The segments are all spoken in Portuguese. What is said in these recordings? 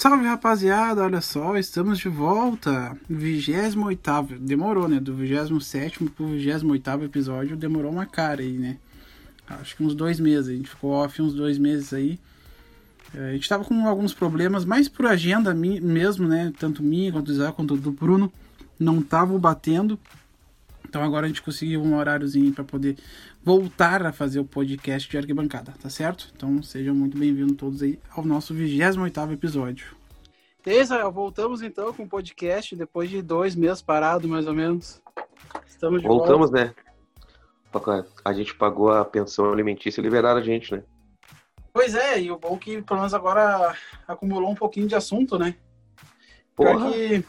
Salve rapaziada, olha só, estamos de volta. 28. Demorou, né? Do 27 pro 28 episódio demorou uma cara aí, né? Acho que uns dois meses. A gente ficou off uns dois meses aí. É, a gente tava com alguns problemas, mais por agenda mesmo, né? Tanto minha quanto do Isaac quanto do Bruno. Não tava batendo. Então agora a gente conseguiu um horáriozinho para poder voltar a fazer o podcast de arquibancada, tá certo? Então sejam muito bem-vindos todos aí ao nosso 28 episódio. E aí, Israel, voltamos então com o podcast depois de dois meses parado, mais ou menos. Estamos de Voltamos, volta. né? A gente pagou a pensão alimentícia e liberaram a gente, né? Pois é, e o bom é que pelo menos agora acumulou um pouquinho de assunto, né? Porra. Que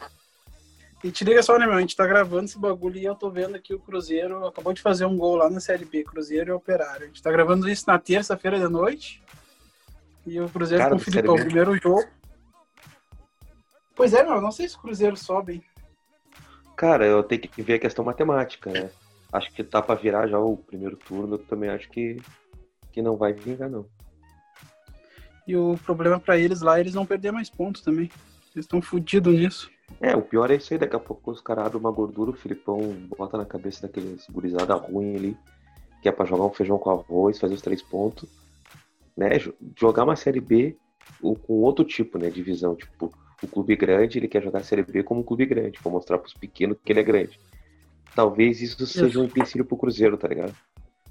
e te liga só, né, meu? A gente tá gravando esse bagulho e eu tô vendo aqui o Cruzeiro acabou de fazer um gol lá na Série B, Cruzeiro e Operário. A gente tá gravando isso na terça-feira de noite. E o Cruzeiro Cara, com o Filipão, primeiro jogo. Pois é, meu, não sei se o Cruzeiro sobe. Cara, eu tenho que ver a questão matemática, né? Acho que tá pra virar já o primeiro turno, eu também acho que, que não vai vingar, não. E o problema para eles lá, eles não perder mais pontos também. Eles estão fodidos nisso. É, o pior é isso aí, daqui a pouco os caras abrem uma gordura, o Filipão bota na cabeça daqueles gurizada ruim ali, que é pra jogar um feijão com arroz, fazer os três pontos, né? Jogar uma Série B com outro tipo, né, de visão, tipo, o clube grande, ele quer jogar a Série B como um clube grande, pra mostrar pros pequenos que ele é grande. Talvez isso seja um empecilho pro Cruzeiro, tá ligado?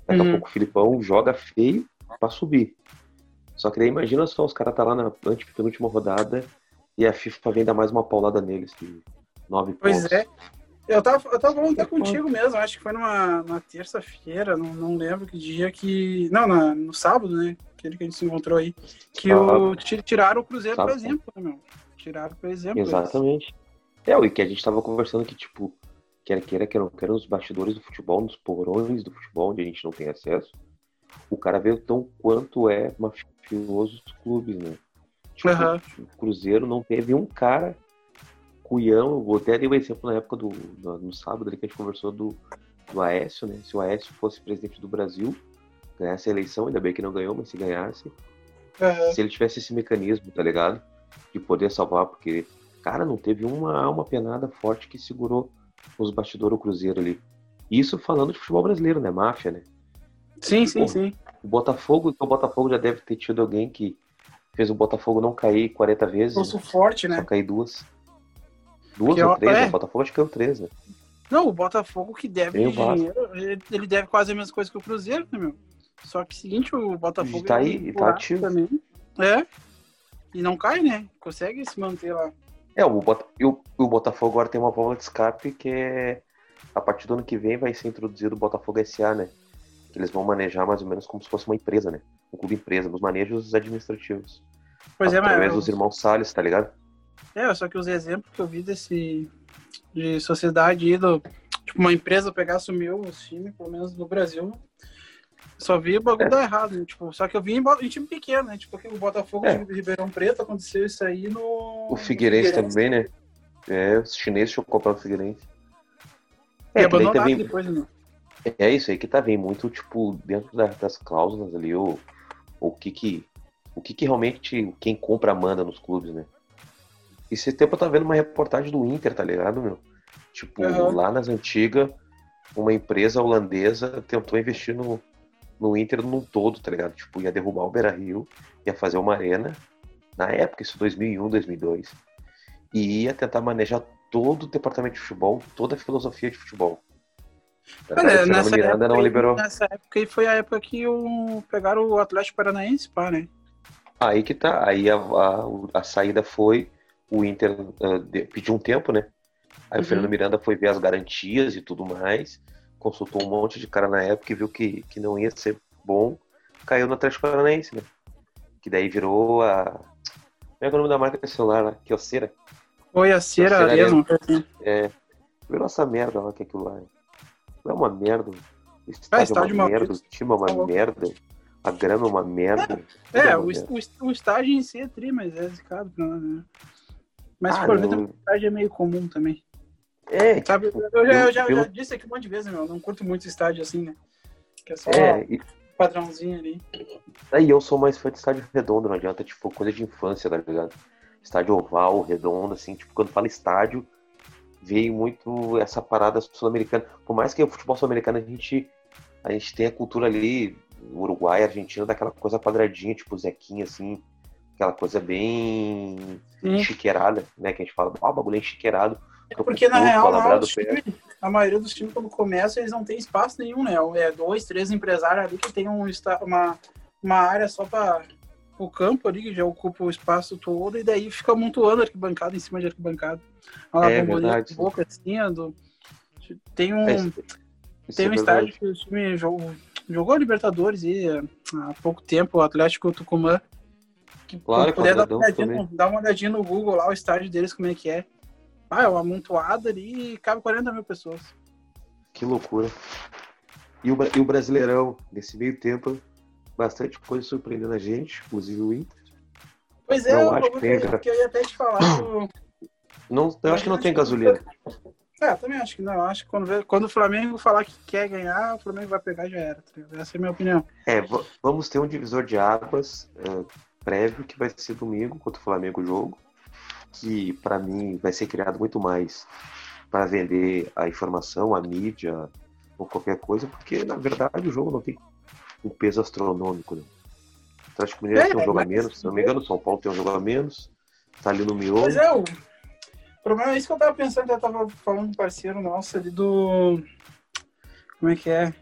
Daqui uhum. a pouco o Filipão joga feio pra subir. Só que daí imagina só, os caras tá lá na penúltima rodada e a FIFA vem dar mais uma paulada neles, de nove pois pontos. Pois é. Eu tava, eu tava falando até contigo mesmo, acho que foi numa, numa terça-feira, não, não lembro que dia que. Não, na, no sábado, né? Aquele que a gente se encontrou aí. Que o, tiraram o Cruzeiro, sábado. por exemplo, né, meu? Tiraram, por exemplo. Exatamente. É, e que a gente tava conversando que, tipo, quer queira, quer não queira, nos bastidores do futebol, nos porões do futebol, onde a gente não tem acesso, o cara vê o tão quanto é mafioso os clubes, né? Tipo, uhum. O Cruzeiro não teve um cara cuião. Eu até dei o um exemplo na época do. No, no sábado ali que a gente conversou do, do Aécio, né? Se o Aécio fosse presidente do Brasil, ganhasse a eleição, ainda bem que não ganhou, mas se ganhasse. Uhum. Se ele tivesse esse mecanismo, tá ligado? De poder salvar, porque, cara, não teve uma alma penada forte que segurou os bastidores do Cruzeiro ali. Isso falando de futebol brasileiro, né? Máfia, né? Sim, sim, Pô, sim. O Botafogo, o Botafogo já deve ter tido alguém que fez o Botafogo não cair 40 vezes. Fosse forte, né? Só cair duas. Duas que ou três, é. o Botafogo acho que caiu três, né? Não, o Botafogo que deve de dinheiro, ele deve quase a mesma coisa que o Cruzeiro, né, meu? Só que seguinte, o Botafogo. Tá aí, tá ativo. Também. É. E não cai, né? Consegue se manter lá. É, o, Bota... o, o Botafogo agora tem uma válvula de escape que é. A partir do ano que vem vai ser introduzido o Botafogo SA, né? Que eles vão manejar mais ou menos como se fosse uma empresa, né? Um clube empresa, nos manejos administrativos. Pois é, mas. Através dos irmãos Salles, tá ligado? É, só que os exemplos que eu vi desse. de sociedade aí, do, tipo, uma empresa pegar assumiu os times, pelo menos no Brasil. Só vi o bagulho é. dar errado, né? tipo, só que eu vi em, em time pequeno, né? Tipo, o Botafogo é. de Ribeirão Preto aconteceu isso aí no. O Figueirense, Figueirense. também, né? É, os chineses tinham comprado o Figueirense. É, e também... depois, né? É isso aí que tá vem muito, tipo, dentro da, das cláusulas ali, o, o que que o que, que realmente quem compra manda nos clubes, né? Esse tempo eu tava vendo uma reportagem do Inter, tá ligado, meu? Tipo, uhum. lá nas antigas, uma empresa holandesa tentou investir no, no Inter num todo, tá ligado? Tipo, ia derrubar o Beira Rio, ia fazer uma arena, na época, isso 2001, 2002, e ia tentar manejar todo o departamento de futebol, toda a filosofia de futebol. Olha, nessa, Miranda época, não liberou. nessa época aí foi a época que o, pegaram o Atlético Paranaense, pá, né? Aí que tá. Aí a, a, a saída foi o Inter uh, de, pediu um tempo, né? Aí uhum. o Fernando Miranda foi ver as garantias e tudo mais, consultou um monte de cara na época e viu que, que não ia ser bom, caiu no Atlético Paranaense, né? Que daí virou a. Como é, que é o nome da marca de celular lá? Que é o Cera. Foi a Cera mesmo. É. Virou essa merda lá que é aquilo lá. Não é uma merda. O estádio, ah, estádio é uma merda, o time é uma tá merda. A grama é uma merda. É, é o, o, o, estágio em si é tri, mas é zicado pra nós, né? Mas ah, for ver, o estágio é meio comum também. É, Sabe, tipo, eu, já, eu, já, eu já, disse aqui um monte de vezes, meu, não curto muito estádio assim, né? Que é só é, e... padrãozinho ali. Aí eu sou mais fã de estádio redondo, não adianta, tipo, coisa de infância, tá ligado? estádio oval, redondo, assim, tipo, quando fala estádio, veio muito essa parada sul-americana. Por mais que o futebol sul-americano a gente, a gente tem a cultura ali, Uruguai, Argentina, daquela coisa quadradinha, tipo Zequinha, assim, aquela coisa bem Sim. chiqueirada, né? Que a gente fala, ah, o bagulho é enchiqueirado. É porque na real, lá, time, a maioria dos times, quando começa, eles não tem espaço nenhum, né? É dois, três empresários ali que tem um, uma, uma área só para o campo ali, que já ocupa o espaço todo, e daí fica amontoando arquibancada em cima de arquibancada. Uma é verdade. boca assim, do... tem um, é, tem é um estádio que o time jogou, jogou Libertadores e, há pouco tempo, o Atlético Tucumã. Que claro, puder dar uma, olhadinha, dar uma olhadinha no Google lá, o estádio deles, como é que é. Ah, é uma amontoada ali e cabe 40 mil pessoas. Que loucura. E o, e o Brasileirão, nesse meio tempo, bastante coisa surpreendendo a gente, inclusive o Inter. Pois é, não acho que, que eu ia até te falar. Não, eu acho que não tem gasolina. É, também acho que não. Acho que quando, quando o Flamengo falar que quer ganhar, o Flamengo vai pegar e já era. Tá Essa é a minha opinião. É, vamos ter um divisor de águas é, prévio que vai ser domingo contra o Flamengo o jogo. Que para mim vai ser criado muito mais para vender a informação, a mídia ou qualquer coisa, porque na verdade o jogo não tem um peso astronômico. Né? O Atlético Mineiro é, tem um jogo a menos, se não me engano, o São Paulo tem um jogo a menos, tá ali no miolo. Mas é, o problema é isso que eu tava pensando, eu tava falando com um parceiro nosso ali do. Como é que é?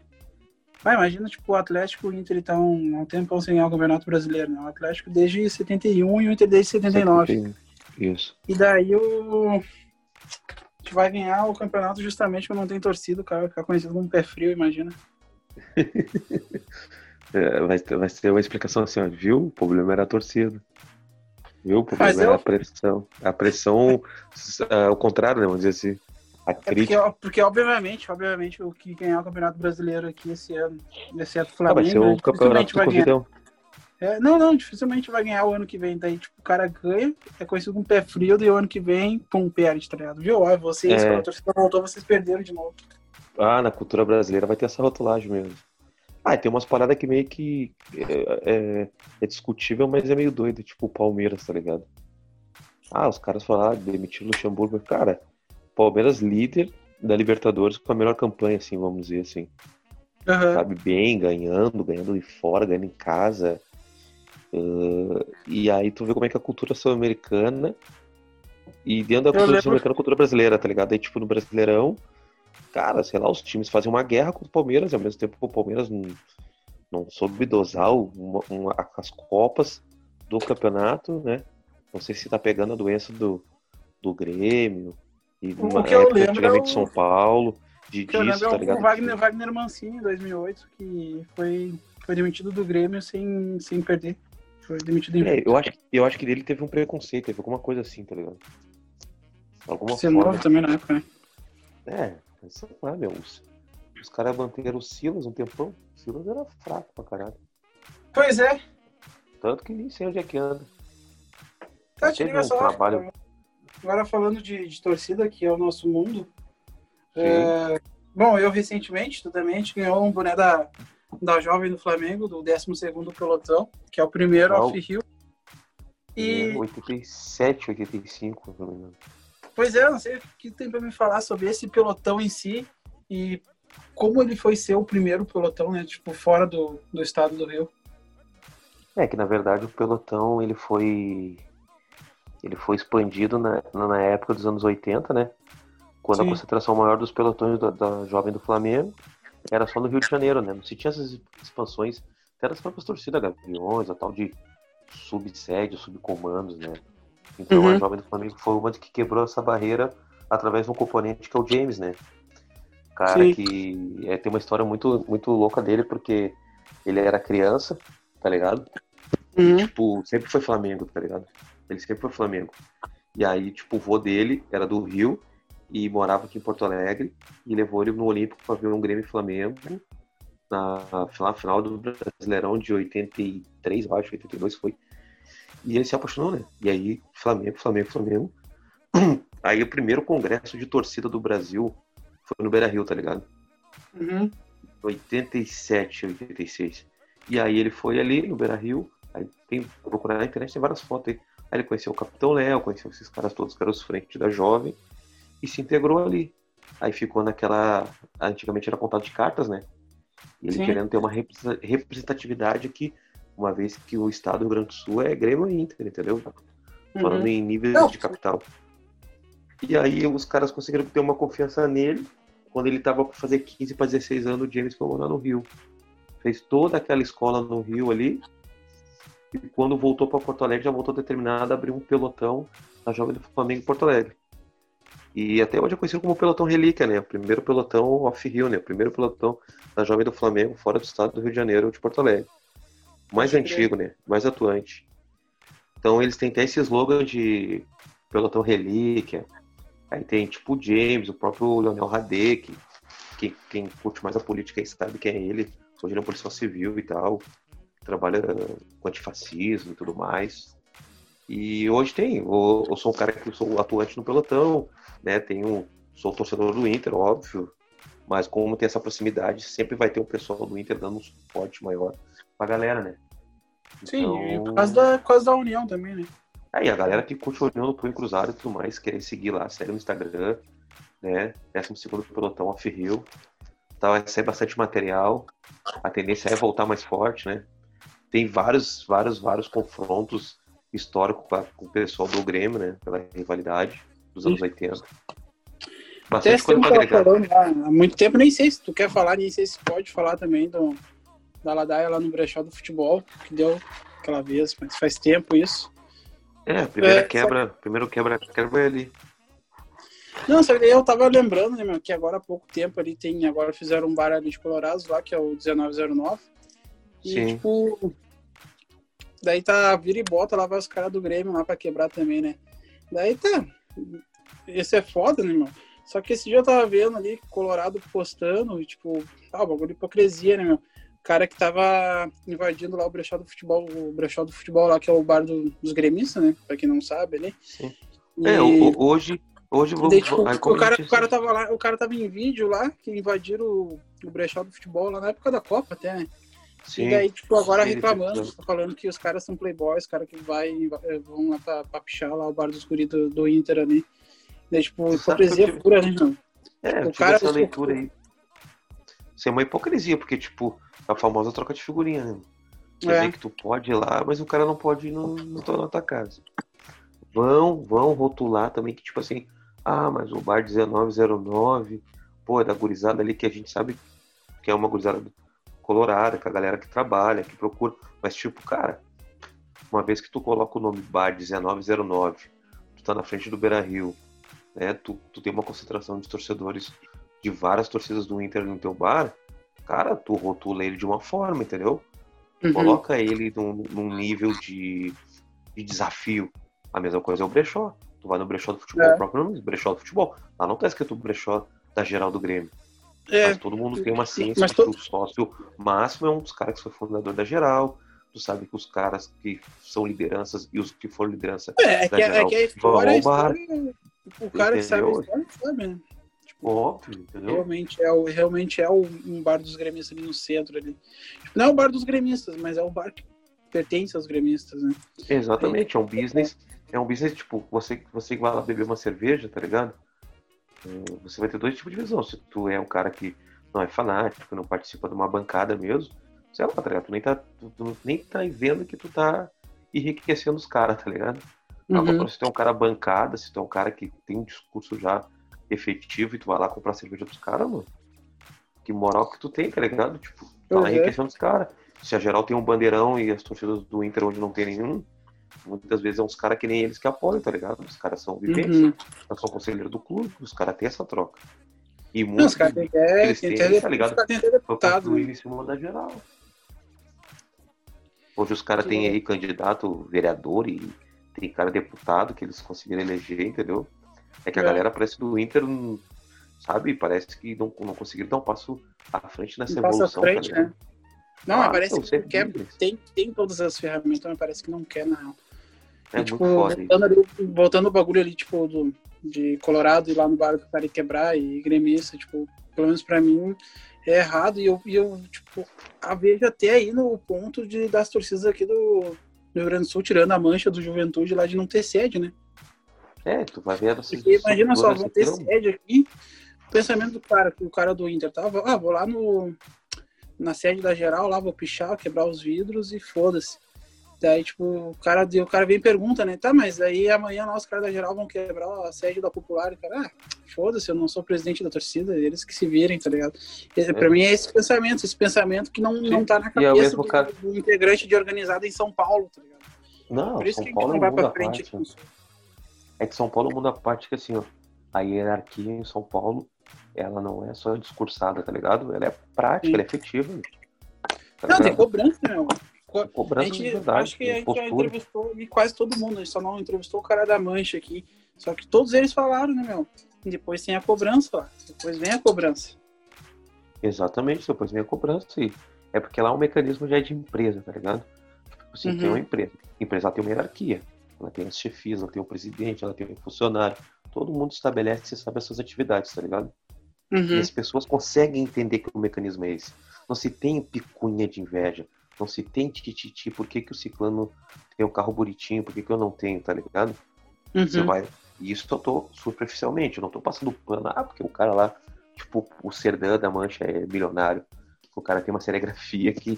Ah, imagina, tipo, o Atlético e o Inter estão há um tempo sem ganhar o Campeonato Brasileiro, né? O Atlético desde 71 e o Inter desde 79. 71. Isso. E daí o. A gente vai ganhar o campeonato justamente quando não tem torcida, o cara vai ficar conhecido como pé frio, imagina. é, vai, ter, vai ter uma explicação assim, ó, viu? O problema era a torcida. Viu? O problema Mas era eu... a pressão. A pressão, ao contrário, né? Vamos dizer assim. A crítica. É porque, porque, obviamente, obviamente, o que ganhar o Campeonato Brasileiro aqui esse ano, exceto o Flamengo, ah, vai ser o campeonato vai ganhar. É, não, não, dificilmente vai ganhar o ano que vem. Daí, tipo, o cara ganha, é conhecido como pé frio, e o ano que vem, pum, perde, tá ligado? Viu? Ó, vocês, é... quando a torcida voltou, vocês perderam de novo. Ah, na cultura brasileira vai ter essa rotulagem mesmo. Ah, tem umas paradas que meio que é, é, é, discutível, mas é meio doido, tipo o Palmeiras, tá ligado? Ah, os caras falaram, ah, demitir o Luxemburgo. Cara, Palmeiras líder da Libertadores com a melhor campanha, assim, vamos dizer assim. Uhum. Sabe, bem, ganhando, ganhando de fora, ganhando em casa. Uh, e aí tu vê como é que a cultura sul-americana e dentro da cultura sul-americana a cultura brasileira, tá ligado? Aí, tipo, no Brasileirão, cara, sei lá, os times fazem uma guerra com o Palmeiras e ao mesmo tempo o Palmeiras não, não soube dosar uma, uma, as copas do campeonato, né? Não sei se tá pegando a doença do, do Grêmio e uma que eu lembro antigamente de São Paulo, de disso, eu lembro é tá ligado? O Wagner, Wagner Mancini, em 2008, que foi, foi demitido do Grêmio sem, sem perder. Foi demitido em é, eu acho, eu acho que dele teve um preconceito, teve alguma coisa assim, tá ligado? Alguma Você forma. novo também na época, né? É, sei lá, meu. Os, os caras manteram o Silas um tempão. O Silas era fraco pra caralho. Pois é. Tanto que nem sei onde é que anda. Tá, te liga um só. Trabalho... Agora falando de, de, torcida, que é o nosso mundo. É... Bom, eu recentemente, tu também, a gente ganhou um boné da, da Jovem do Flamengo, do 12 pelotão, que é o primeiro off-rio. E... 87, 85, se não me engano. Pois é, não sei o que tem para me falar sobre esse pelotão em si e como ele foi ser o primeiro pelotão, né? Tipo, fora do, do estado do Rio. É que na verdade o pelotão ele foi ele foi expandido na, na época dos anos 80, né? Quando Sim. a concentração maior dos pelotões da, da, Jovem do Flamengo era só no Rio de Janeiro, né? Não se tinha essas expansões até das próprias torcidas, Gaviões, a tal de subsede, subcomandos, né? Então uhum. a Jovem do Flamengo foi uma que quebrou essa barreira através de um componente que é o James, né? Cara Sim. que é, tem uma história muito, muito louca dele, porque ele era criança, tá ligado? Uhum. E, tipo, sempre foi Flamengo, tá ligado? Ele sempre foi Flamengo. E aí, tipo, o vô dele era do Rio e morava aqui em Porto Alegre e levou ele no Olímpico para ver um Grêmio Flamengo na, na final do Brasileirão de 83, eu acho, 82 foi. E ele se apaixonou, né? E aí, Flamengo, Flamengo, Flamengo. Aí o primeiro congresso de torcida do Brasil foi no Beira Rio, tá ligado? Uhum. 87, 86. E aí ele foi ali no Beira Rio. Aí tem procurar na internet, tem várias fotos aí. Aí ele conheceu o Capitão Léo, conheceu esses caras todos que eram os frente da jovem e se integrou ali. Aí ficou naquela. Antigamente era contato de cartas, né? E ele Sim. querendo ter uma representatividade aqui, uma vez que o estado do Rio Grande do Sul é Grêmio e Inter, entendeu? Falando uhum. em níveis Não. de capital. E aí os caras conseguiram ter uma confiança nele. Quando ele tava para fazer 15 para 16 anos, o James foi morar no Rio. Fez toda aquela escola no Rio ali. E quando voltou para Porto Alegre, já voltou determinado a abrir um pelotão na Jovem do Flamengo em Porto Alegre. E até hoje é conhecido como pelotão relíquia, né? O primeiro pelotão off-Rio, né? O primeiro pelotão da Jovem do Flamengo fora do estado do Rio de Janeiro, de Porto Alegre. Mais antigo, né? Mais atuante. Então eles têm até esse slogan de pelotão relíquia. Aí tem tipo o James, o próprio Leonel Radek, que quem curte mais a política aí sabe quem é ele. Hoje ele é um policial civil e tal. Trabalha com antifascismo e tudo mais. E hoje tem, eu, eu sou um cara que sou atuante no pelotão, né? Tenho, sou torcedor do Inter, óbvio, mas como tem essa proximidade, sempre vai ter um pessoal do Inter dando um suporte maior pra galera, né? Sim, então... por, causa da, por causa da União também, né? Aí a galera que curte o União do Punho Cruzado e tudo mais, querer seguir lá, sério no Instagram, né? 12 pelotão off Rio. Tá, vai sair bastante material. A tendência é voltar mais forte, né? Tem vários, vários, vários confrontos históricos com, o pessoal do Grêmio, né? Pela rivalidade dos anos 80. Bastante coisa pra agregar. Falando, há muito tempo, nem sei se tu quer falar, nem sei se pode falar também do, da Ladaia lá no brechó do futebol, que deu aquela vez, mas faz tempo isso. É, a primeira é, quebra, só... primeiro quebra, quebra ali. Não, só que eu tava lembrando, né, meu, que agora há pouco tempo ali tem, agora fizeram um bar ali de Colorados lá, que é o 1909. E, Sim. tipo, daí tá, vira e bota, lá vai os caras do Grêmio lá pra quebrar também, né. Daí tá, esse é foda, né, meu. Só que esse dia eu tava vendo ali, Colorado postando, e, tipo, ah, bagulho de hipocrisia, né, meu cara que tava invadindo lá o brechó do futebol, o brechó do futebol lá, que é o bar do, dos gremistas, né? Pra quem não sabe ali. Sim. E... É, hoje, hoje vou, daí, tipo, o, cara, o cara tava lá, o cara tava em vídeo lá, que invadiram o, o brechó do futebol lá na época da Copa até, né? Sim. E daí, tipo, agora reclamando, falando que os caras são playboys, os caras que vai, vão lá pra, pra pichar lá o bar dos guri do, do Inter ali. Daí, tipo, hipocrisia pura, né, mano? É, o cara, essa leitura aí. Isso é uma hipocrisia, porque, tipo, a famosa troca de figurinha, né? Quer é. dizer que tu pode ir lá, mas o cara não pode ir no, no, na tua casa. Vão, vão rotular também que, tipo assim, ah, mas o bar 1909, pô, é da gurizada ali que a gente sabe que é uma gurizada colorada, com a galera que trabalha, que procura. Mas, tipo, cara, uma vez que tu coloca o nome bar 1909, tu tá na frente do Beira Rio, né? Tu, tu tem uma concentração de torcedores de várias torcidas do Inter no teu bar, cara, tu rotula ele de uma forma, entendeu? Uhum. Coloca ele num, num nível de, de, desafio. A mesma coisa é o brechó. Tu vai no brechó do futebol, é. o próprio nome, brechó do futebol. Lá não tá escrito brechó da geral do Grêmio. É. Mas todo mundo tem uma ciência Mas que o sócio máximo é um dos caras que foi fundador da geral. Tu sabe que os caras que são lideranças e os que foram liderança é, é da que, geral é que a história, vão ao bar. O cara Entendeu? que sabe a história sabe, né? Óbvio, entendeu? Realmente é, o, realmente é o, um bar dos gremistas ali no centro ali. Tipo, não é o bar dos gremistas, mas é o bar que pertence aos gremistas, né? Exatamente, é um business, é um business, tipo, você, você vai lá beber uma cerveja, tá ligado? É, você vai ter dois tipos de visão. Se tu é um cara que não é fanático, não participa de uma bancada mesmo, sei lá, tá ligado? Tu nem tá, tu, tu nem tá vendo que tu tá enriquecendo os caras, tá ligado? Uhum. Agora, se tu é um cara bancada, se tu é um cara que tem um discurso já efetivo e tu vai lá comprar cerveja dos caras, mano. Que moral que tu tem, tá ligado? Tipo, tá uhum. enriquecendo os caras. Se a geral tem um bandeirão e as torcidas do Inter onde não tem nenhum, muitas vezes é uns caras que nem eles que apoiam, tá ligado? Os caras são viventes, uhum. são conselheiros do clube, os caras têm essa troca. E muitos caras têm, é, eles têm, têm, tá ligado? Foi em cima da geral. Hoje os caras têm aí candidato vereador e tem cara deputado que eles conseguiram eleger, entendeu? É que a é. galera parece do Inter, sabe? Parece que não, não conseguiram dar um passo à frente nessa um evolução. Frente, né? Não, ah, parece que quer, tem, tem todas as ferramentas, mas parece que não quer, não. É e, tipo, voltando, ali, voltando o bagulho ali, tipo, do, de Colorado e lá no bar do cara quebrar e gremista, tipo, pelo menos pra mim é errado. E eu, e eu tipo, a vejo até aí no ponto de, das torcidas aqui do, no Rio Grande do Sul, tirando a mancha do Juventude lá de não ter sede, né? É, tu vai ver essas Porque imagina só, vão ter sede aqui. O pensamento do cara, que o cara do Inter tava, ah, vou lá no na sede da geral, lá vou pichar, quebrar os vidros e foda-se. Daí, tipo, o cara, o cara vem e pergunta, né? Tá, mas aí amanhã lá os caras da geral vão quebrar a sede da popular. E o cara, ah, foda-se, eu não sou presidente da torcida, eles que se virem, tá ligado? E, Pra mim é esse pensamento, esse pensamento que não, não tá na é cabeça do, cara- do integrante de organizada em São Paulo, tá ligado? Não, Por isso São que Paulo é não um vai pra frente. parte. com isso. É que São Paulo é um mundo à parte que assim, ó, a hierarquia em São Paulo, ela não é só discursada, tá ligado? Ela é prática, Sim. ela é efetiva. Tá Não, tem ligado? cobrança, né, meu. Co- A Cobrança de gente, verdade, acho que a gente já postura. entrevistou e quase todo mundo, a gente só não entrevistou o cara da mancha aqui. Só que todos eles falaram, né, meu? Depois tem a cobrança, ó. Depois vem a cobrança. Exatamente, depois vem a cobrança e é porque lá o mecanismo já é de empresa, tá ligado? Tipo assim, tem Uhum. uma empresa. A empresa tem uma hierarquia. Ela tem as chefias, ela tem o presidente, ela tem um funcionário. Todo mundo estabelece e sabe as suas atividades, tá ligado? E Uhum. as pessoas conseguem entender que o mecanismo é esse. Não se tem picunha de inveja. Não se tem tititi, por que, que o ciclano tem um carro bonitinho, por que, que eu não tenho, tá ligado? Você Uhum. vai. E isso eu tô superficialmente, eu não tô passando pano. Ah, porque o cara lá, tipo, o Serdã da Mancha é milionário. O cara tem uma serigrafia que,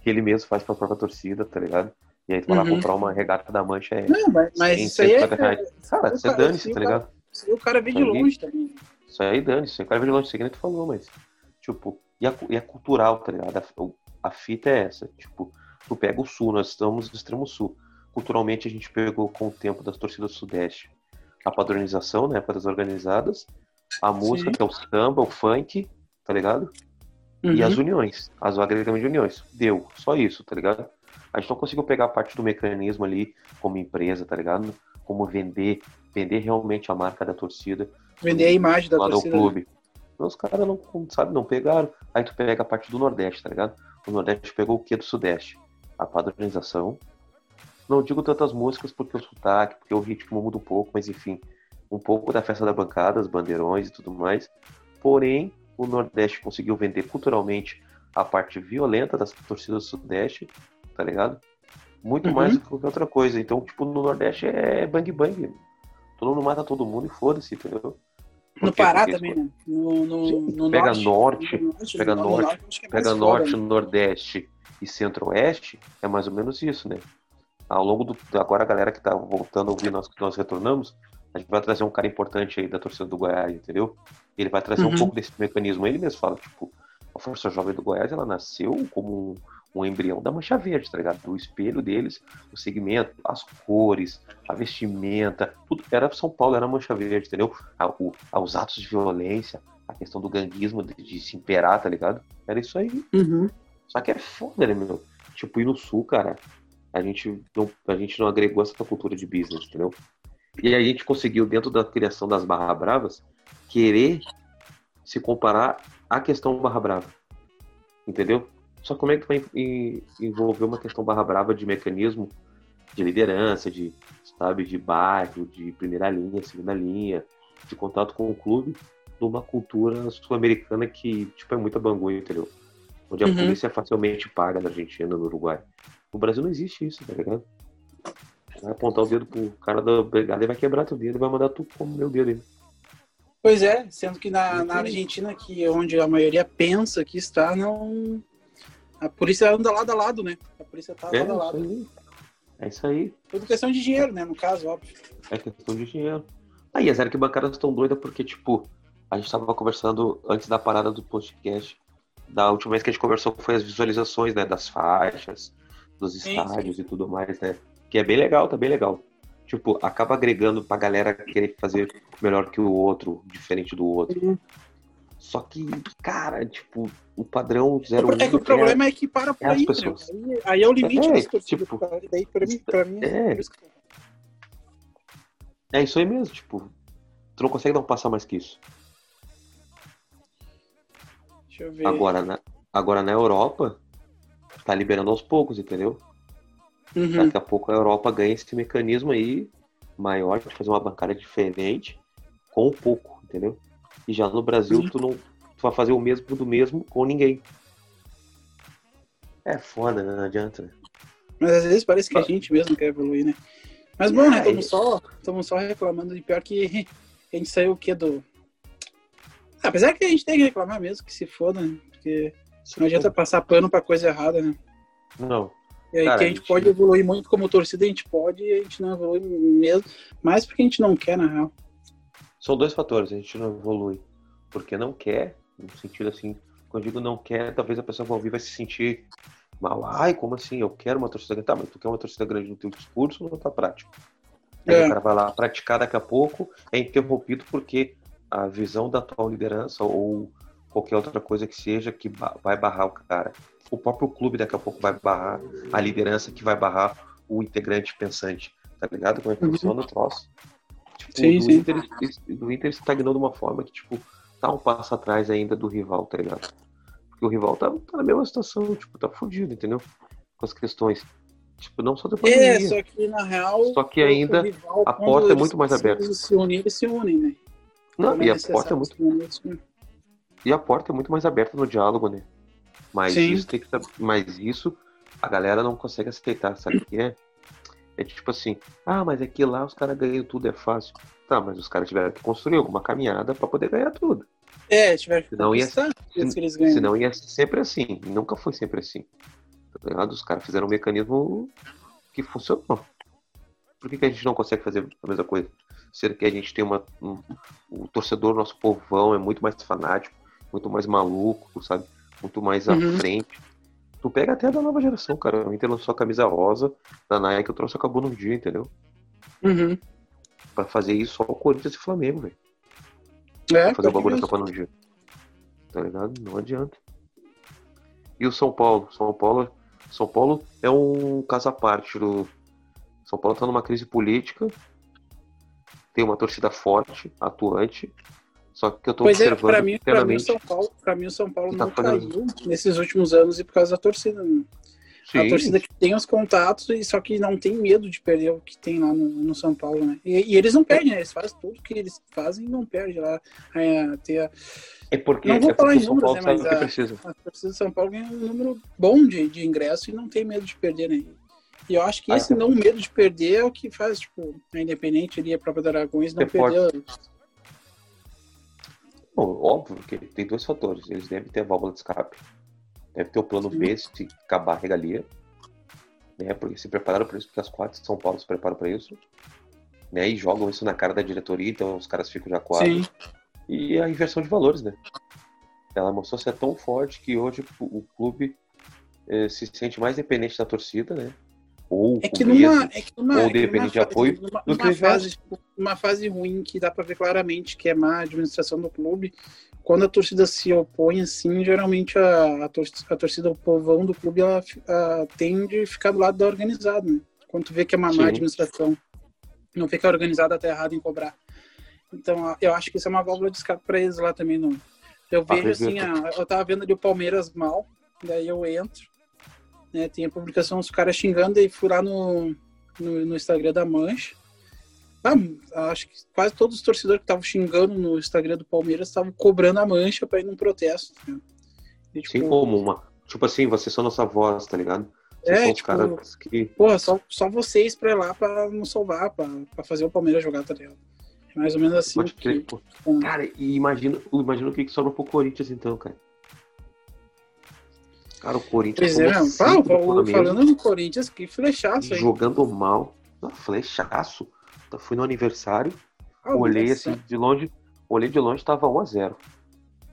que ele mesmo faz pra própria torcida, tá ligado? E aí tu vai lá Uhum. comprar uma regata da Mancha é. Não, mas, mas 100, isso aí é. 150 reais. Cara, você dane-se, se tá ligado? isso aí o cara vem de aí- longe também. Isso aí dane-se, isso aí o cara vem de longe, isso aí que tu falou, mas. Tipo, e a, e a cultural, tá ligado? A, a fita é essa. Tipo, tu pega o sul, nós estamos no extremo sul. Culturalmente a gente pegou com o tempo das torcidas do Sudeste a padronização, né? Para as organizadas, a música, Sim. que é o samba, o funk, tá ligado? E Uhum. as uniões, as agregamento de uniões. Deu, só isso, tá ligado? A gente não conseguiu pegar a parte do mecanismo ali como empresa, tá ligado? Como vender, vender realmente a marca da torcida Vender a imagem da torcida. né? clube. Não, os caras não, sabe, não pegaram. Aí tu pega a parte do Nordeste, tá ligado? O Nordeste pegou o que do Sudeste? A padronização. Não digo tantas músicas porque o sotaque, porque o ritmo muda um pouco, mas enfim, um pouco da festa da bancada, os bandeirões e tudo mais. Porém, o Nordeste conseguiu vender culturalmente a parte violenta das torcidas do Sudeste, tá ligado? Muito Uhum. mais do que qualquer outra coisa. Então, tipo, no Nordeste é bang bang. Todo mundo mata todo mundo e foda-se, entendeu? Por No quê? Pará Porque também, né? No, no, Sim, no pega norte, norte, no norte, pega no norte, que é Pega foda, norte, né? nordeste e centro-oeste, é mais ou menos isso, né? Ao longo do. Agora a galera que tá voltando a ouvir nós que nós retornamos, a gente vai trazer um cara importante aí da torcida do Goiás, entendeu? Ele vai trazer Uhum. um pouco desse mecanismo. Ele mesmo fala, tipo, a Força Jovem do Goiás, ela nasceu como um, embrião da Mancha Verde, tá ligado? O espelho deles, o segmento, as cores, a vestimenta, tudo era São Paulo, era Mancha Verde, entendeu? A- o- os atos de violência, a questão do ganguismo, de, de se imperar, tá ligado? Era isso aí. Uhum. Só que é foda, né, meu? Tipo, ir no sul, cara, a gente não, a gente não agregou essa cultura de business, entendeu? E a gente conseguiu, dentro da criação das Barra Bravas, querer se comparar à questão Barra Brava. Entendeu? Só como é que vai en- envolver uma questão Barra Brava de mecanismo de liderança, de, sabe, de bairro, de primeira linha, segunda linha, de contato com o clube, numa cultura sul-americana que, tipo, é muita bangu, entendeu? Onde a Uhum. polícia facilmente paga na Argentina, no Uruguai. No Brasil não existe isso, tá ligado? Vai apontar o dedo pro cara da brigada e vai quebrar teu dedo e vai mandar tu como meu dedo aí. Pois é, sendo que na, na Argentina, que é onde a maioria pensa que está, não. A polícia anda lado a lado, né? A polícia tá É lado a isso lado. aí. É isso aí. Tudo questão de dinheiro, né? No caso, óbvio. É questão de dinheiro. Aí as arquibancadas estão doidas porque, tipo, a gente tava conversando antes da parada do podcast. Da última vez que a gente conversou foi as visualizações, né? Das faixas, dos Sim, estádios e tudo mais, né? Que é bem legal, tá bem legal. Tipo, acaba agregando pra galera querer fazer melhor que o outro, diferente do outro. Só que, cara, tipo, o padrão 01 É que o problema é que para por é aí, né? pessoas. Aí, aí é o limite É, das tipo. E daí, pra mim, pra mim é. isso que- É isso aí mesmo, tipo, tu não consegue dar um passo a mais que isso. Deixa eu ver. Agora na, agora na Europa, tá liberando aos poucos, entendeu? Uhum. Daqui a pouco a Europa ganha esse mecanismo aí maior de fazer uma bancada diferente com pouco, entendeu? E já no Brasil Sim. tu não tu vai fazer o mesmo do mesmo com ninguém. É foda, né? Não adianta. né? Mas às vezes parece que a gente mesmo quer evoluir, né? Mas bom, né? Estamos só, só reclamando de pior que a gente saiu o quê do. Apesar que a gente tem que reclamar mesmo, que se foda, né? Porque não adianta passar pano pra coisa errada, né? Não. E aí Cara, que a gente, a gente pode evoluir muito como torcida, a gente pode e a gente não evolui mesmo. Mais porque a gente não quer, na real. São dois fatores, a gente não evolui. Porque não quer, no sentido assim, quando eu digo não quer, talvez a pessoa que vai ouvir vai se sentir mal. Ai, como assim? Eu quero uma torcida grande. Tá, mas tu quer uma torcida grande no teu discurso ou na tua prática? Aí é. o cara vai lá praticar daqui a pouco, é interrompido porque a visão da atual liderança ou qualquer outra coisa que seja que vai barrar o cara. O próprio clube daqui a pouco vai barrar a liderança que vai barrar o integrante pensante. Tá ligado? Como é que uhum. funciona o troço? Tipo, sim, do, sim. Inter, do Inter estagnou de uma forma que, tipo, tá um passo atrás ainda do rival, tá ligado? Porque o rival tá, tá na mesma situação, tipo, tá fudido, entendeu? Com as questões. Tipo, não só da pandemia. É, só que na real. Só que ainda rival, a porta é muito mais aberta. Se se unirem, eles se unem, né? Não, e a porta é muito. E a porta é muito mais aberta no diálogo, né? Mas Sim. isso tem que Mas isso a galera não consegue aceitar, sabe o que é? É tipo assim, ah, mas é que lá os caras ganham tudo, é fácil. Tá, mas os caras tiveram que construir alguma caminhada para poder ganhar tudo. É, tiveram que senão ia, se. Senão ia ser sempre assim. Nunca foi sempre assim. Tá ligado? Os caras fizeram um mecanismo que funcionou. Por que, que a gente não consegue fazer a mesma coisa? Sendo que a gente tem uma. Um, o torcedor, nosso povão, é muito mais fanático, muito mais maluco, sabe? Muito mais uhum. à frente. Tu pega até da nova geração, cara. O Inter lançou a camisa rosa da Nike, o troço acabou num dia, entendeu? Uhum. Pra fazer isso só o Corinthians e Flamengo, velho. É, pra fazer o bagulho acabar num dia. Tá ligado? Não adianta. E o São Paulo? São Paulo, São Paulo é um caso à parte. Do... São Paulo tá numa crise política, tem uma torcida forte, atuante, só que eu tô pois é, observando é, pra mim, pra mim, o São Paulo, pra mim o São Paulo tá não fazendo... caiu nesses últimos anos e por causa da torcida. Né? Sim. A torcida que tem os contatos, e só que não tem medo de perder o que tem lá no, no São Paulo, né? E, e, eles não perdem, né? Eles fazem tudo que eles fazem e não perdem lá. É, ter a... É porque, não vou é falar em números, né? Mas a, a, torcida de São Paulo ganha um número bom de, de ingresso e não tem medo de perder, né? E eu acho que ah, esse é. não medo de perder é o que faz, tipo, a Independente ali, a própria Dragões não perder Bom, óbvio que tem dois fatores. Eles devem ter a válvula de escape. Deve ter o plano Sim. B se acabar a regalia. Né? Porque se prepararam para isso, porque as quatro de São Paulo se preparam para isso. Né? E jogam isso na cara da diretoria, então os caras ficam já quadros. E a inversão de valores, né? Ela mostrou ser tão forte que hoje o clube eh, se sente mais dependente da torcida, né? Ou é que numa, é que numa, ou dependente de apoio numa, numa fase, uma fase ruim que dá para ver claramente que é má administração do clube quando a torcida se opõe assim geralmente a, a, torcida, a torcida o povão do clube ela a, tende a ficar do lado da organizada né? quando tu vê que é uma Sim. má administração não fica organizada até errado em cobrar então eu acho que isso é uma válvula de escape para eles lá também não eu vejo assim a, eu tava vendo ali o Palmeiras mal daí eu entro né? Tem a publicação dos caras xingando e fui lá no, no, no Instagram da Mancha. Ah, acho que quase todos os torcedores que estavam xingando no Instagram do Palmeiras estavam cobrando a mancha para ir num protesto. Né? E, tipo, Sim, como uma. Tipo assim, vocês são nossa voz, tá ligado? Vocês é, tipo, caras que. Porra, só, só vocês pra ir lá pra nos salvar, pra, pra fazer o Palmeiras jogar, tá ligado? É mais ou menos assim. Pode crer, que, Cara, e imagina, imagina o que, que sobra pro Corinthians então, cara. Cara, o Corinthians. Pois é, falando no Corinthians, que flechaço aí. Jogando mal. Não, flechaço. Eu fui no aniversário, ah, olhei assim de longe, olhei de longe, tava 1x0.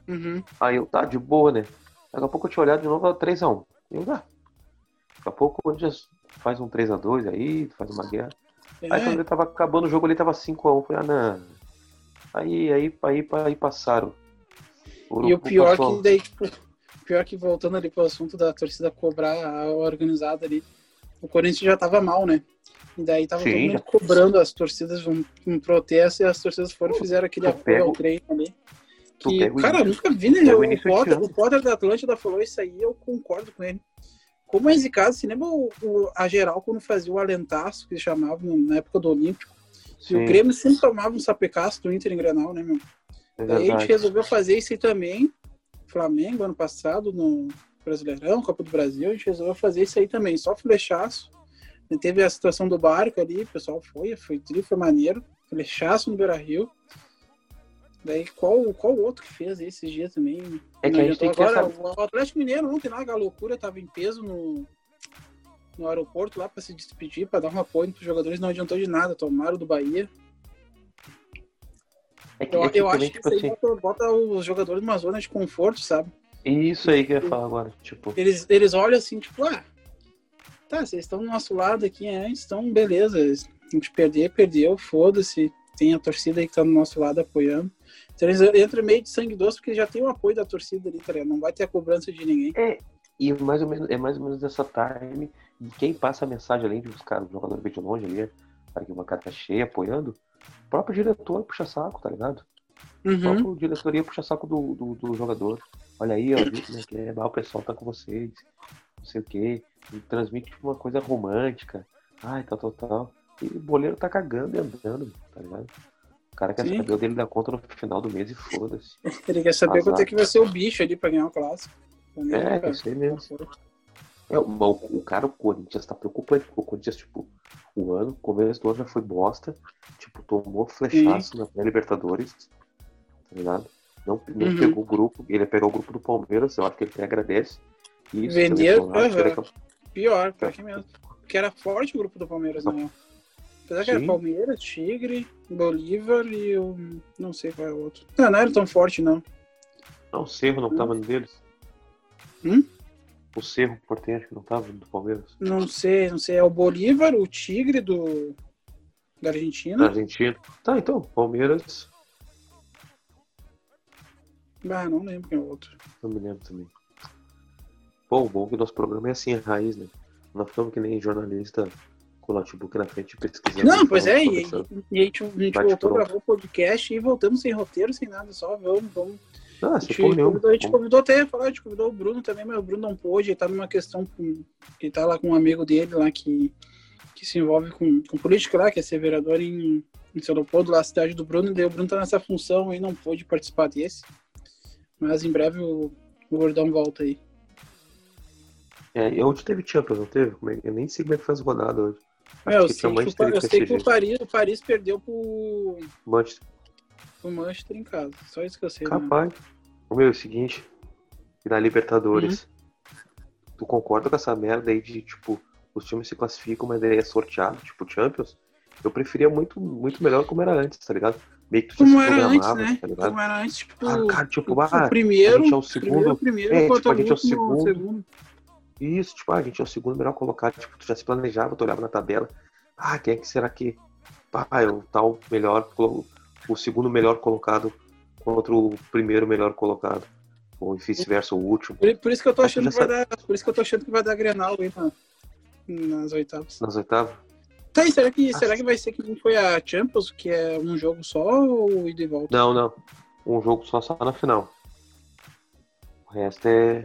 Uhum. Aí eu, tá, de boa, né? Daqui a pouco eu tinha olhado de novo, 3x1. Eu, ah, daqui a pouco o Corinthians faz um 3x2 aí, faz uma guerra. É. Aí quando ele tava acabando o jogo, ele tava 5x1. Falei, ah, não. Aí, aí, aí, aí passaram. e o pior passou... que daí, tipo, pior que voltando ali pro assunto da torcida cobrar a organizada ali, o Corinthians já tava mal, né? E daí tava Sim, todo mundo cobrando as torcidas um, um protesto e as torcidas foram e fizeram aquele apoio ao treino ali. Que, cara, eu nunca vi, né? O, Potter, o Potter da Atlântida falou isso aí eu concordo com ele. Como é esse caso, se lembra o, o, a geral quando fazia o alentaço, que chamavam na época do Olímpico? E o Grêmio sempre tomava um sapecaço do Inter em Grenal, né, meu? É Daí a gente resolveu fazer isso aí também. Flamengo ano passado, no, Brasileirão, Copa do Brasil, a gente resolveu fazer isso aí também, só flechaço. E teve a situação do barco ali, o pessoal foi, foi tri, foi maneiro. Flechaço no Beira Rio. Daí qual, qual outro que fez esses dias também? É que a gente tem que agora, essa- o Atlético Mineiro ontem lá, a loucura, tava em peso no, no aeroporto lá para se despedir, para dar um apoio pros jogadores, não adiantou de nada, tomaram do Bahia. É que, Eu, é que eu também, acho que tipo assim, bota, bota os jogadores numa zona de conforto, sabe? isso aí que eu ia falar agora. Tipo, Eles, eles olham assim, tipo, ah, tá, vocês estão do nosso lado aqui antes, então beleza. A gente perder, perdeu, foda-se. Tem a torcida aí que tá do nosso lado apoiando. Então eles entram meio de sangue doce porque já tem o apoio da torcida ali, tá ligado? Não vai ter a cobrança de ninguém. e mais ou menos, é mais ou menos dessa time. Quem passa a mensagem, além de os caras, os jogadores bem de longe ali, arquibancada cheia, apoiando, o próprio diretor puxa saco, tá ligado? O Uhum. próprio diretoria puxa saco do, do, do jogador. Olha aí, ó, que é, o pessoal tá com vocês, não sei o quê. E transmite uma coisa romântica. Ai, tal, tal, tal. E o boleiro tá cagando e andando, tá ligado? O cara quer Sim. saber o dele da conta no final do mês e foda-se. Ele quer saber Azar. quanto é que vai ser o bicho ali pra ganhar o clássico. Também, É, cara. isso aí mesmo. É, o, o, o cara, o Corinthians tá preocupante. O Corinthians, tipo, o ano, o começo do ano já foi bosta. Tipo, tomou flechaço na pré-Libertadores. Tá ligado? Não, não Uhum. pegou o grupo. Ele pegar o grupo do Palmeiras, eu acho que ele até agradece. Isso, Venderam, selecionado, aham. tira- Pior, pior que mesmo. Porque era forte o grupo do Palmeiras, não. Apesar que era. Palmeiras, Tigre, Bolívar e o. Não sei qual é o outro. Não, não era tão forte, não. Não, o Cerro não tava no deles. Hum? O Cerro, porteiro, que não tava no do Palmeiras. Não sei, não sei. É o Bolívar, o Tigre do. Da Na Argentina. Argentina. Tá, então, Palmeiras, Ah, não lembro quem é o outro. não me lembro também. Bom, o bom é que o nosso programa é assim, raiz, né? Nós ficamos que nem jornalista com o notebook na frente pesquisando. Não, pois é, e, e a gente, a gente voltou, pronto. gravou o podcast e voltamos sem roteiro, sem nada, só vamos, vamos. Ah, A gente, convidou, a gente convidou até falar, a gente convidou o Bruno também, mas o Bruno não pôde, ele tá numa questão com. Ele tá lá com um amigo dele lá que, que se envolve com, com política lá, que é ser vereador em, em São Leopoldo, lá a cidade do Bruno, daí o Bruno tá nessa função e não pôde participar desse. Mas em breve o, o Gordão volta aí. É, e hoje teve Champions, não teve? É- Eu nem sei como é que faz rodada hoje. É, eu sei, que, o, eu sei que o Paris, o Paris perdeu pro, Manchester, pro Manchester em casa. Só isso que eu sei. né? capaz. O meu é o seguinte, e na Libertadores, tu concorda com essa merda aí de, tipo, os times se classificam, mas daí é sorteado, tipo, Champions? Eu preferia muito, muito melhor como era antes, tá ligado? Meio que tu Como se era antes, né? tá ligado? Como era antes, tipo, Ah, cara, tipo, o, ah, o primeiro, a gente é o primeiro, segundo. primeiro é, contra tipo, a gente é o último, segundo. Isso, tipo, ah, a gente é o segundo melhor colocado. Tipo, tu já se planejava, tu olhava na tabela. Ah, quem é que será que. Ah, é o tal melhor. O segundo melhor colocado contra o primeiro melhor colocado. Ou vice-versa, o último. Por, por isso que eu tô Acho achando que vai dar. Por isso que eu tô achando que vai dar Grenal aí na, nas oitavas. Nas oitavas. Tá, e será que, Ah. será que vai ser que nem foi a Champions, que é um jogo só ou ida e volta? Não, não. Um jogo só, só na final. O resto é.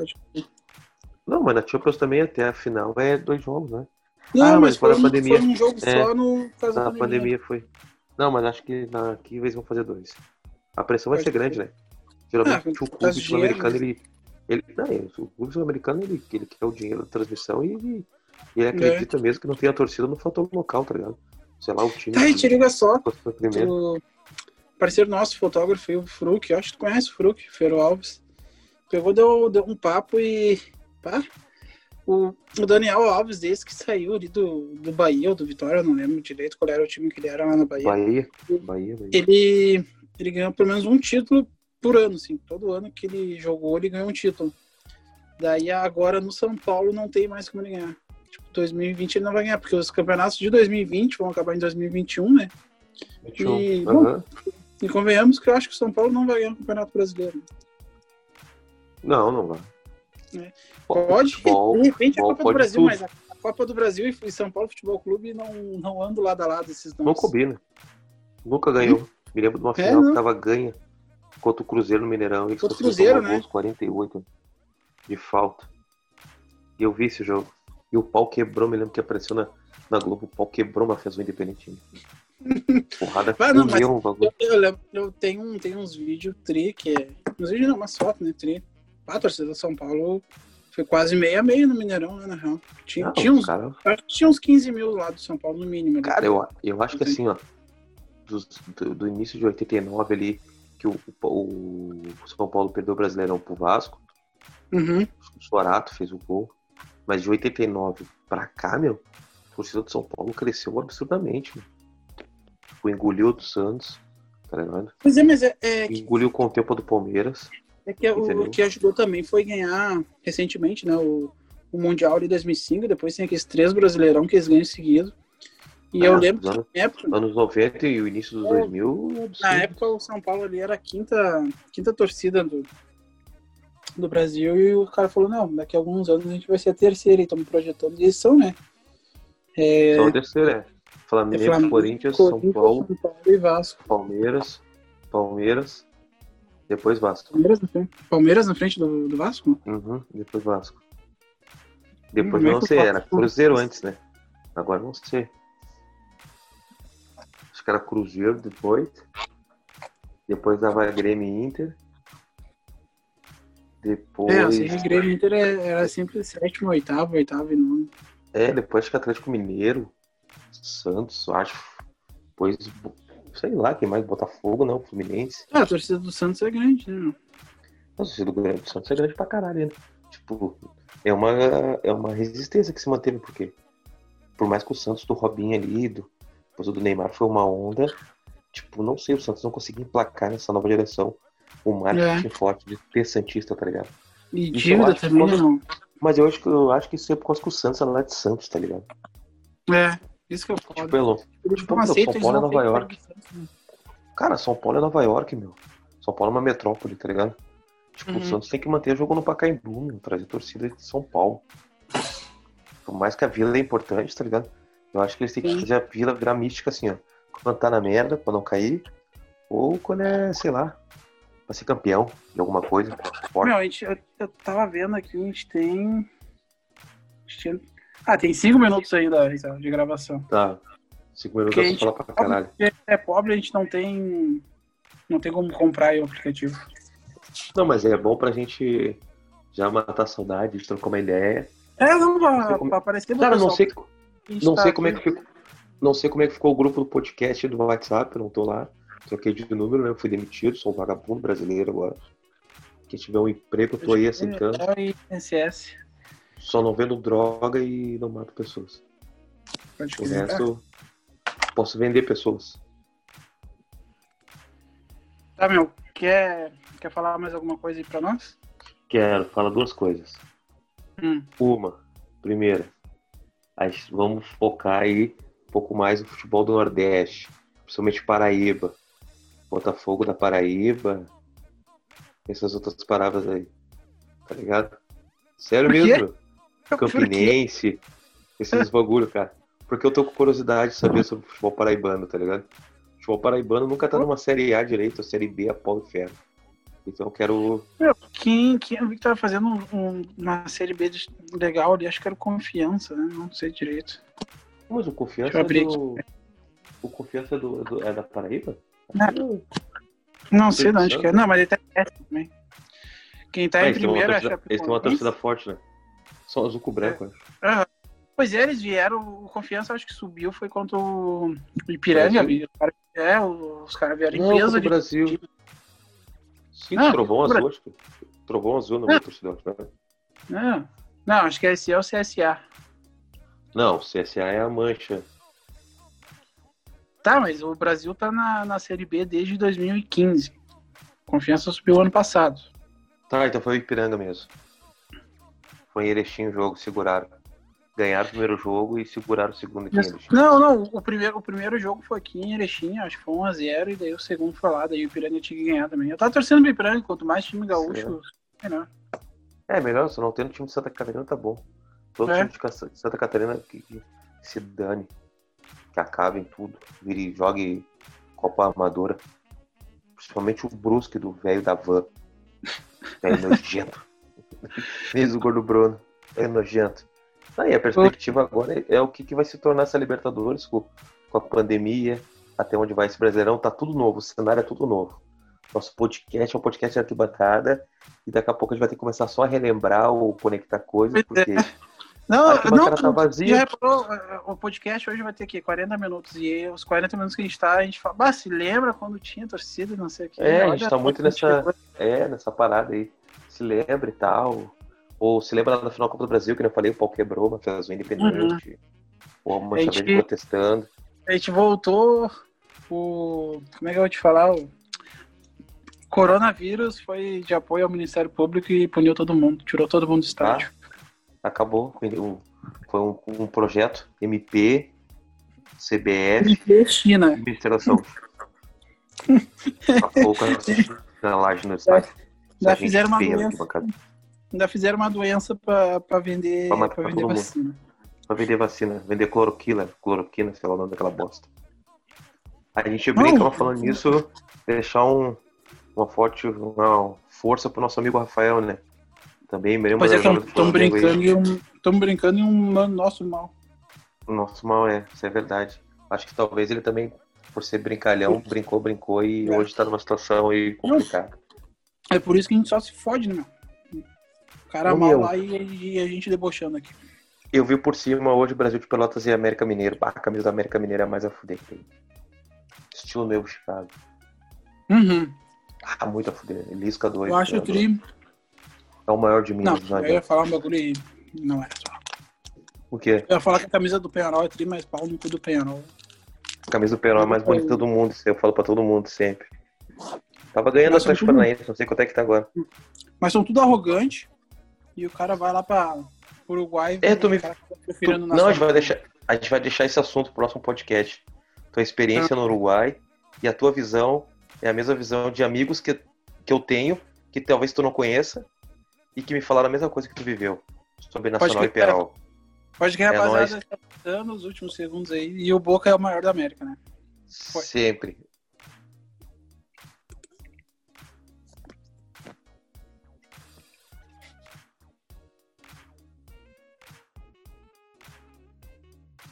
Não, mas na Champions também até a final é dois jogos, né? Não, Ah, mas mas foi, a pandemia. foi um jogo É. só no caso da Na pandemia. pandemia foi. Não, mas acho que na, aqui eles vão fazer dois. A pressão vai Pode ser ser. grande, né? Geralmente Ah, o por clube de sul-americano, ele. ele não, é, o clube sul-americano ele, ele quer o dinheiro da transmissão e ele, ele acredita mesmo que não tem a torcida no fator local, tá ligado? Sei lá, o time. Tá, e que te liga só. O parceiro nosso, fotógrafo, aí, o Fruc, eu acho que tu conhece o Fruc, Fero Alves. Pegou, deu, deu um papo e. Pá, o, o Daniel Alves, desse que saiu ali do, do Bahia ou do Vitória, eu não lembro direito qual era o time que ele era lá na Bahia. Bahia, Bahia, Bahia. Ele, ele ganhou pelo menos um título por ano, assim. Todo ano que ele jogou, ele ganhou um título. Daí agora no São Paulo não tem mais como ele ganhar. Tipo, 2020 ele não vai ganhar, porque os campeonatos de 2020 vão acabar em 2021, né? E, bom, Aham. E convenhamos que eu acho que o São Paulo não vai ganhar o Campeonato Brasileiro. Não, não vai. É. Pô, Pode, futebol- de repente, a futebol Copa do Brasil, tudo. mas a, a Copa do Brasil e São Paulo Futebol Clube não, não andam lado a lado esses Não combina. Nunca ganhou. Me lembro de uma É, final não. que tava ganha contra o Cruzeiro no Mineirão. E Contra o Cruzeiro, né? gols 48 de falta. E eu vi esse jogo. E o pau quebrou, me lembro que apareceu na, na Globo, o pau quebrou, mas fez um independente. Porrada Ah, não, o bagulho. Eu, eu eu tenho, um- tenho uns vídeos tri, que é. Uns vídeos não, umas fotos, né? Tri. Ah, A torcida do São Paulo Foi quase meia meia no Mineirão, né, na real. Tinha, Não, tinha, uns, cara, tinha uns 15 mil lá do São Paulo, no mínimo. cara eu, eu acho que assim, ó, dos- do, do início de 89 ali, que o, o, o São Paulo perdeu o Brasileirão pro Vasco, Uhum. o Sorato fez o gol, mas de 89 pra cá, meu, a torcida do São Paulo cresceu absurdamente, meu. Tipo, engoliu o do Santos, tá ligado? Pois é, mas é, é, Engoliu com o tempo do Palmeiras. É que o, Entendeu? o que ajudou também foi ganhar recentemente, né, o, o Mundial de 2005, depois tem aqueles três brasileirão que eles ganham seguido. E eu Ah, lembro os que anos, na época, anos 90 e o início dos 2000, é absurdo. na época o São Paulo ali era a quinta, quinta torcida do, do Brasil e o cara falou, não, daqui a alguns anos a gente vai ser a terceira e estamos projetando. E eles são, né? É, Só o terceiro é Flamengo, é Flamengo, Corinthians, São Paulo, São Paulo e Vasco. Palmeiras, Palmeiras, depois Vasco. Palmeiras na frente, Palmeiras na frente do, do Vasco? Uhum, depois Vasco. Depois Hum, não sei, era. Cruzeiro antes, né? Agora não sei. Acho que era Cruzeiro depois. Depois dava Grêmio e Inter. Depois. É, assim, Grêmio Inter é- era sempre sétimo, oitavo, oitavo e nono. É, depois acho que Atlético Mineiro, Santos, acho. Depois, sei lá, quem mais? Botafogo, não, Fluminense. Ah, a torcida do Santos é grande, né? Nossa, o do Santos é grande pra caralho, né? Tipo, é uma, é uma resistência que se manteve, porque por mais que o Santos do Robinho ali, do, depois o do Neymar foi uma onda, tipo, não sei, o Santos não conseguiu emplacar nessa nova direção o marketing forte de ter Santista, tá ligado? E eu dívida também, né, não? Mas eu acho que eu acho que isso é por causa que o Santos é lá de Santos, tá ligado? É, isso que eu Tipo, falo. pelo, Eles tipo, não meu, aceitam, São Paulo é Nova York. né? Cara, São Paulo é Nova York, meu. São Paulo é uma metrópole, tá ligado? Tipo, Uhum. o Santos tem que manter jogo no Pacaembu, meu, trazer torcida de São Paulo. Por mais que a vila é importante, tá ligado? Eu acho que eles têm que Sim. fazer a vila virar mística assim, ó. Quando tá na merda, pra não cair. Ou quando é, sei lá, pra ser campeão de alguma coisa. Meu, a gente, eu, eu tava vendo aqui, a gente tem. a gente tinha- Ah, tem cinco minutos ainda de gravação. Tá. Cinco minutos Porque a eu vou falar pra caralho. Porque é pobre, a gente não tem. Não tem como comprar aí o aplicativo. Não, mas é bom pra gente já matar a saudade, trocar uma ideia. É, não, pra, como- pra aparecer Cara, não sei, A não tá sei como é que ficou. Não sei como é que ficou o grupo do podcast do WhatsApp, eu não tô lá. Troquei de número, né? Fui demitido, sou um vagabundo brasileiro agora. Quem tiver um emprego, eu tô aí aceitando. É, INSS. Só não vendo droga e não mato pessoas. Pode O quiser. resto, posso vender pessoas. Tá, meu, quer, quer falar mais alguma coisa aí pra nós? Quero, fala duas coisas. Hum. Uma, primeira, a gente- vamos focar aí um pouco mais no futebol do Nordeste, principalmente Paraíba. Botafogo da Paraíba, essas outras palavras aí. Tá ligado? Sério mesmo? Campinense, esses bagulho, cara. Porque eu tô com curiosidade de saber sobre o futebol paraibano, tá ligado? O futebol paraibano nunca tá numa série A direito, série B a pau e ferro. Então eu quero. Meu, quem, quem eu vi que tava fazendo um- um- uma série B legal ali, acho que era o Confiança, né? Não sei direito. Mas o confiança é do. O confiança é, do, do- é da Paraíba? Não. Não sei de onde que é. Não, mas ele tá também. Quem tá Ah, em eles têm uma primeiro, acho que torcida- é Eles têm uma torcida forte, né? Só azul com branco, acho. Aham. Pois é, eles vieram, o Confiança acho que subiu, foi contra o Ipiranga. Brasil? Os caras- É, os caras vieram em Não, peso de Brasil. Sim, Ah, Trovão Azul, acho que. Trovão Azul na minha torcida, acho, né? Não, não, acho que esse é o CSA. Não, o CSA é a mancha. Tá, mas o Brasil tá na, na Série B desde 2015. Confiança subiu ano passado. Tá, então foi o Ipiranga mesmo. Foi em Erechim o jogo, seguraram. Ganharam o primeiro jogo e seguraram o segundo aqui em Erechim. Não, não, o primeiro, o primeiro jogo foi aqui em Erechim, acho que foi 1x0, e daí o segundo foi lá, daí o Ipiranga tinha que ganhar também. Eu tava torcendo pro Ipiranga, quanto mais time gaúcho, melhor. É, melhor, se não tendo time de Santa Catarina, tá bom. Todo É. time de Santa Catarina que, que se dane. Que acabe em tudo. Vire, jogue Copa Amadora. Principalmente o Brusque do velho da van. Velho nojento. Mesmo o gordo Bruno. É nojento. Aí a perspectiva agora é, é o que, que vai se tornar essa Libertadores com, com a pandemia, até onde vai esse Brasileirão, tá tudo novo, o cenário é tudo novo. Nosso podcast é um podcast de arquibancada. E daqui a pouco a gente vai ter que começar só a relembrar ou conectar coisas, porque. Não, a não, tá vazia. reparou, o podcast hoje vai ter aqui 40 minutos. E os 40 minutos que a gente tá, a gente fala, bah, se lembra quando tinha torcida não sei o que. É, a gente tá muito nessa. É, nessa parada aí. Se lembra e tal. Ou se lembra lá na final da Copa do Brasil, que eu falei, o pau quebrou, mas fez o Independente. Uhum. Ou uma gente, protestando. A gente voltou. O. Como é que eu vou te falar? O coronavírus foi de apoio ao Ministério Público e puniu todo mundo, tirou todo mundo do estádio. Ah, acabou. Foi um, um, projeto MP, CBF. MP China. Ministério da Saúde. a laje no estádio. Já fizeram uma doença. Ainda fizeram uma doença para vender, pra, pra vender vacina. Pra vender vacina, vender cloroquina, cloroquina, sei lá o nome daquela bosta. A gente brinca não, falando nisso, deixar um, uma forte uma força pro nosso amigo Rafael, né? Também mesmo. Pois é, estamos brincando, em um, brincando em um nosso mal. O nosso mal é, isso é verdade. Acho que talvez ele também, por ser brincalhão, brincou, brincou e é. hoje tá numa situação aí complicada. É por isso que a gente só se fode, né, meu? O cara mal meu. lá e, e, a gente debochando aqui. Eu vi por cima hoje Brasil de Pelotas e América Mineiro. a camisa da América Mineira é mais a fuder. Estilo meu Chicago. Uhum. Ah, muito a fuder. Lisca dois. Eu acho o Tri. É o maior de Minas. Não, eu ia falar um bagulho aí. Não é só. O quê? Eu ia falar que a camisa do Penharol é tri, mas pau no cu do Penharol. A camisa do Penharol é mais bonita do mundo. Eu falo pra todo mundo sempre. Tava ganhando a Atlético Paranaense, não sei quanto é que tá agora. Mas são tudo arrogante. E o cara vai lá pra Uruguai. É, tu me. Tá tu... Não, a gente, vai deixar, a gente vai deixar esse assunto pro próximo podcast. Tua experiência ah. no Uruguai e a tua visão é a mesma visão de amigos que, que eu tenho, que talvez tu não conheça, e que me falaram a mesma coisa que tu viveu sobre Nacional e Peral. Pode que, rapaziada, é tá nos últimos segundos aí. E o Boca é o maior da América, né? Foi. Sempre.